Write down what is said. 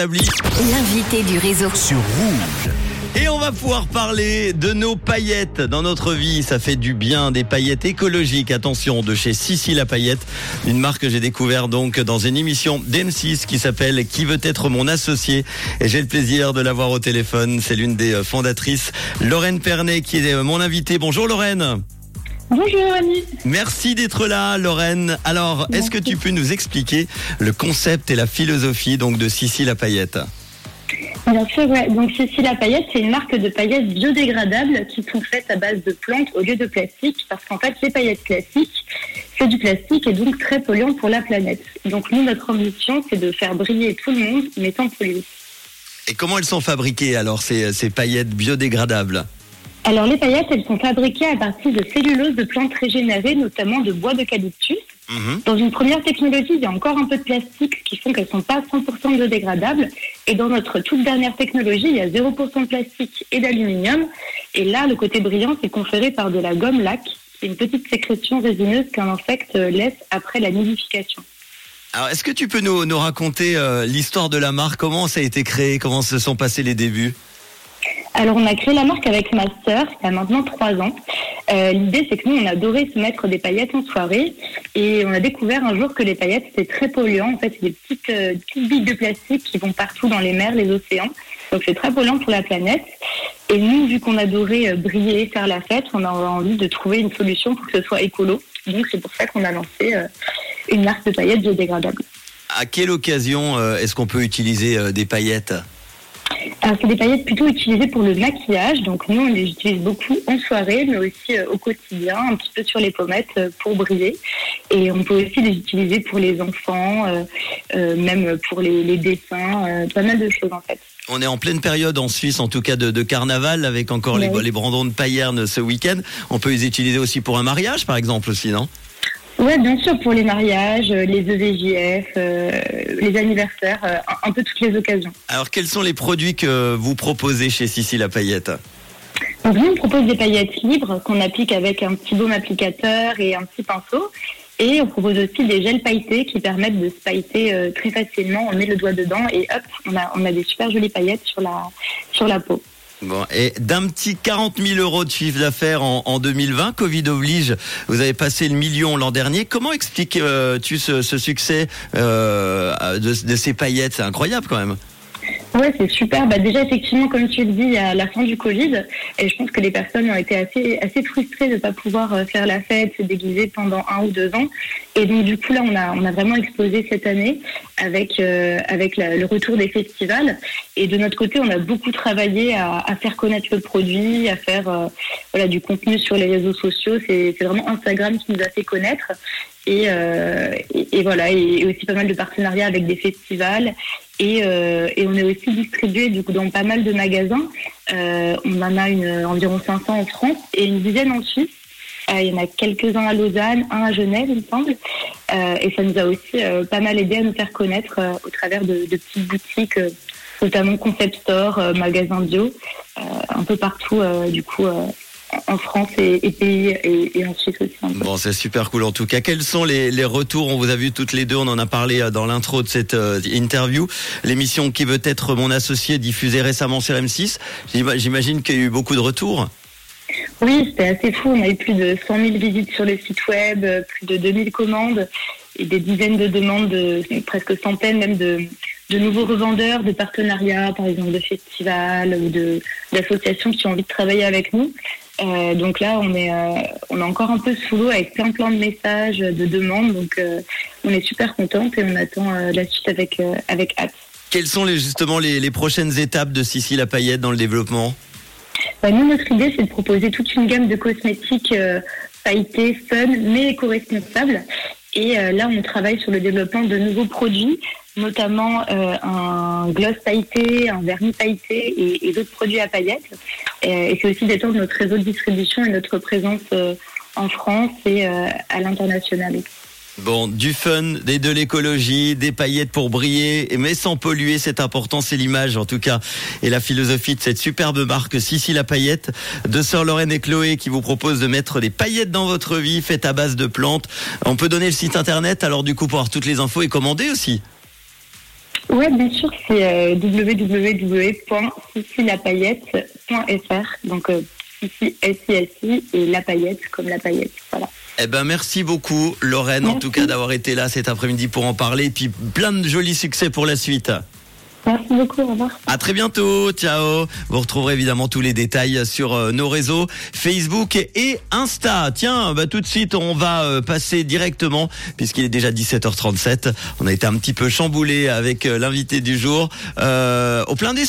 L'invité du réseau. sur Rouge. Et on va pouvoir parler de nos paillettes dans notre vie. Ça fait du bien, des paillettes écologiques. Attention, de chez Sissi la paillette, une marque que j'ai découvert donc dans une émission d'M6 qui s'appelle Qui veut être mon associé? Et j'ai le plaisir de l'avoir au téléphone. C'est l'une des euh, fondatrices, Lorraine Pernet, qui est euh, mon invitée. Bonjour Lorraine. Bonjour Annie. Merci d'être là, Lorraine. Alors, est-ce que tu peux nous expliquer le concept et la philosophie donc de Sissi la paillette? Bien sûr, ouais. Donc Cécile la paillette, c'est une marque de paillettes biodégradables qui sont faites à base de plantes au lieu de plastique, parce qu'en fait, les paillettes classiques, c'est du plastique et donc très polluant pour la planète. Donc nous, notre ambition, c'est de faire briller tout le monde, mais sans polluer. Et comment elles sont fabriquées alors ces, ces paillettes biodégradables? Alors les paillettes, elles sont fabriquées à partir de cellulose de plantes régénérées, notamment de bois d'eucalyptus. Mhm. Dans une première technologie, il y a encore un peu de plastique qui font qu'elles sont pas 100% biodégradables. Et dans notre toute dernière technologie, il y a 0% de plastique et d'aluminium. Et là, le côté brillant, c'est conféré par de la gomme lac. C'est une petite sécrétion résineuse qu'un insecte laisse après la nidification. Alors, est-ce que tu peux nous, nous raconter euh, l'histoire de la marque Comment ça a été créé? Comment se sont passés les débuts? Alors, on a créé la marque avec ma sœur, il y a maintenant trois ans. Euh, L'idée, c'est que nous, on adorait se mettre des paillettes en soirée. Et on a découvert un jour que les paillettes, c'était très polluant. En fait, c'est des petites, euh, billes de plastique qui vont partout dans les mers, les océans. Donc, c'est très polluant pour la planète. Et nous, vu qu'on adorait euh, briller, faire la fête, on a envie de trouver une solution pour que ce soit écolo. Donc, c'est pour ça qu'on a lancé euh, une marque de paillettes biodégradables. À quelle occasion est-ce qu'on peut utiliser des paillettes? Alors, c'est des paillettes plutôt utilisées pour le maquillage. Donc, nous, on les utilise beaucoup en soirée, mais aussi euh, au quotidien, un petit peu sur les pommettes euh, pour briller. Et on peut aussi les utiliser pour les enfants, euh, euh, même pour les, les dessins, euh, pas mal de choses en fait. On est en pleine période en Suisse, en tout cas de, de carnaval, avec encore les brandons de paillernes ce week-end. On peut les utiliser aussi pour un mariage, par exemple, aussi, non? Ouais, bien sûr, pour les mariages, euh, les EVJF, euh, les anniversaires, euh, un, un peu toutes les occasions. Alors, quels sont les produits que vous proposez chez Sissi la paillette? Donc, nous, on propose des paillettes libres qu'on applique avec un petit baume applicateur et un petit pinceau. Et on propose aussi des gels pailletés qui permettent de se pailleter euh, très facilement. On met le doigt dedans et hop, on a, on a des super jolies paillettes sur la, sur la peau. Bon, et d'un petit 40 000 euros de chiffre d'affaires en, en 2020, Covid oblige, vous avez passé le million l'an dernier. Comment expliques-tu ce, ce succès euh, de, ces paillettes? C'est incroyable quand même. Ouais, c'est super. Bah, déjà, effectivement, comme tu le dis, a la fin du Covid. Et je pense que les personnes ont été assez, assez frustrées de ne pas pouvoir euh, faire la fête, se déguiser pendant un ou deux ans. Et donc, du coup, là, on a, on a vraiment explosé cette année avec, euh, avec la- le retour des festivals. Et de notre côté, on a beaucoup travaillé à, faire connaître le produit, à faire euh, voilà, du contenu sur les réseaux sociaux. C'est c'est vraiment Instagram qui nous a fait connaître. Et, euh, et, et voilà, et aussi pas mal de partenariats avec des festivals. Et, euh, et on est aussi distribué du coup dans pas mal de magasins. Euh, on en a une, environ 500 en France et une dizaine en Suisse. Euh, il y en a quelques-uns à Lausanne, un à Genève, il me semble. Euh, et ça nous a aussi euh, pas mal aidé à nous faire connaître au travers de, de petites boutiques, notamment Concept Store, magasins bio, un peu partout du coup en France et, et pays et, et en Suisse aussi. Bon, c'est super cool en tout cas. Quels sont les, les retours? On vous a vu toutes les deux, on en a parlé dans l'intro de cette euh, interview. L'émission Qui veut être mon associé diffusée récemment sur M6. J'ima- J'imagine qu'il y a eu beaucoup de retours. Oui, c'était assez fou. On a eu plus de 100 000 visites sur le site web, euh, plus de 2000 commandes et des dizaines de demandes, de, presque centaines même de, de nouveaux revendeurs, de partenariats, par exemple de festivals ou de d'associations qui ont envie de travailler avec nous. Euh, donc là, on est, euh, on est encore un peu sous l'eau avec plein plein de messages, de demandes. Donc on est super contente et on attend la suite avec avec hâte. Quelles sont justement les, prochaines étapes de Sissi la paillette dans le développement? Bah, nous, notre idée, c'est de proposer toute une gamme de cosmétiques euh, pailletés, fun, mais éco-responsables. Et euh, là, on travaille sur le développement de nouveaux produits, notamment euh, un gloss pailleté, un vernis pailleté et, d'autres produits à paillettes. Et, c'est aussi d'étendre notre réseau de distribution et notre présence en France et à l'international. Bon, du fun, des de l'écologie, des paillettes pour briller, mais sans polluer, c'est important, c'est l'image en tout cas. Et la philosophie de cette superbe marque Sissi la paillette, de Sœur Lorraine et Chloé qui vous propose de mettre des paillettes dans votre vie, faites à base de plantes. On peut donner le site internet, alors du coup pour avoir toutes les infos et commander aussi. Ouais, bien sûr, c'est euh. Donc, euh, Sissi, S-I-S-I, et la paillette comme la paillette. Voilà. Eh ben merci beaucoup Lorraine en tout cas d'avoir été là cet après-midi pour en parler et puis plein de jolis succès pour la suite. Merci beaucoup, au revoir. À très bientôt, ciao. Vous retrouverez évidemment tous les détails sur euh, nos réseaux Facebook et Insta. Tiens, bah tout de suite on va euh, passer directement puisqu'il est déjà 17h37. On a été un petit peu chamboulé avec euh, l'invité du jour euh, au plein des